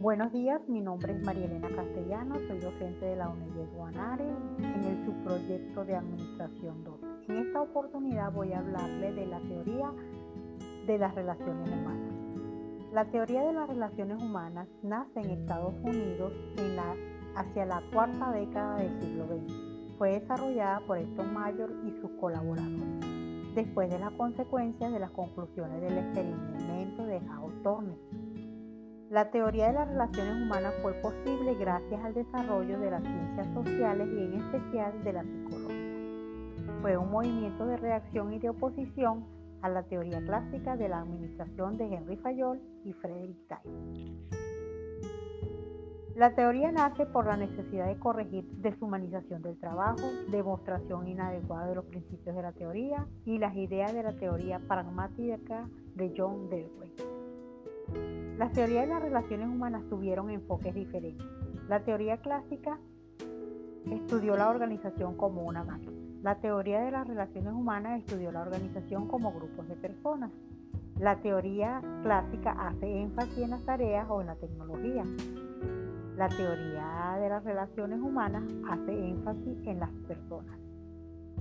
Buenos días, mi nombre es María Elena Castellano, soy docente de la UNED Guanare en el subproyecto de Administración 2. En esta oportunidad voy a hablarle de la teoría de las relaciones humanas. La teoría de las relaciones humanas nace en Estados Unidos hacia la cuarta década del siglo XX. Fue desarrollada por Eston Mayor y sus colaboradores, después de las consecuencias de las conclusiones del experimento de Hawthorne la teoría de las relaciones humanas fue posible gracias al desarrollo de las ciencias sociales y en especial de la psicología. Fue un movimiento de reacción y de oposición a la teoría clásica de la administración de Henry Fayol y Frederick Tyler. La teoría nace por la necesidad de corregir deshumanización del trabajo, demostración inadecuada de los principios de la teoría y las ideas de la teoría pragmática de John Dewey. Las teorías de las relaciones humanas tuvieron enfoques diferentes. La teoría clásica estudió la organización como una máquina. La teoría de las relaciones humanas estudió la organización como grupos de personas. La teoría clásica hace énfasis en las tareas o en la tecnología. La teoría de las relaciones humanas hace énfasis en las personas.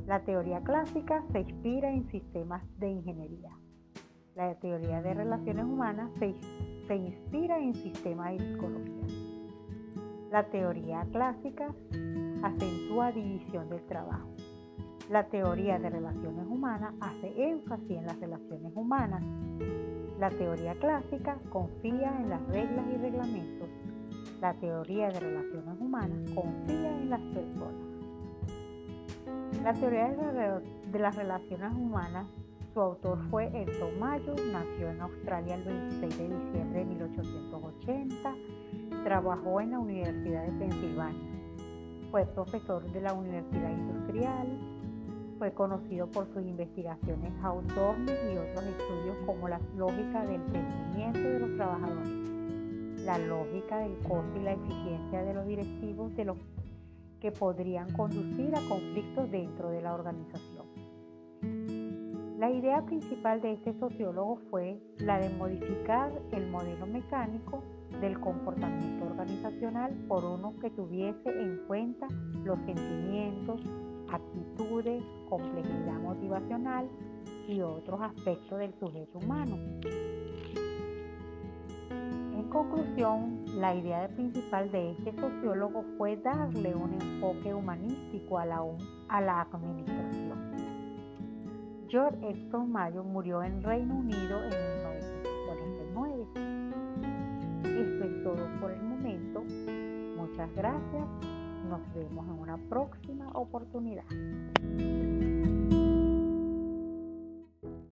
La teoría clásica se inspira en sistemas de ingeniería. La teoría de relaciones humanas se se inspira en sistemas de psicología. La teoría clásica acentúa división del trabajo. La teoría de relaciones humanas hace énfasis en las relaciones humanas. La teoría clásica confía en las reglas y reglamentos. La teoría de relaciones humanas confía en las personas. La teoría de las relaciones humanas su autor fue Elton Mayo, nació en Australia el 26 de diciembre de 1880, trabajó en la Universidad de Pensilvania, fue profesor de la Universidad Industrial, fue conocido por sus investigaciones Hawthorne y otros estudios como la lógica del sentimiento de los trabajadores, la lógica del costo y la eficiencia de los directivos de los que podrían conducir a conflictos dentro de la organización. La idea principal de este sociólogo fue la de modificar el modelo mecánico del comportamiento organizacional por uno que tuviese en cuenta los sentimientos, actitudes, complejidad motivacional y otros aspectos del sujeto humano. En conclusión, la idea principal de este sociólogo fue darle un enfoque humanístico a la, a la administración. George Exton Mayo murió en Reino Unido en 1949. Esto es todo por el momento. Muchas gracias. Nos vemos en una próxima oportunidad.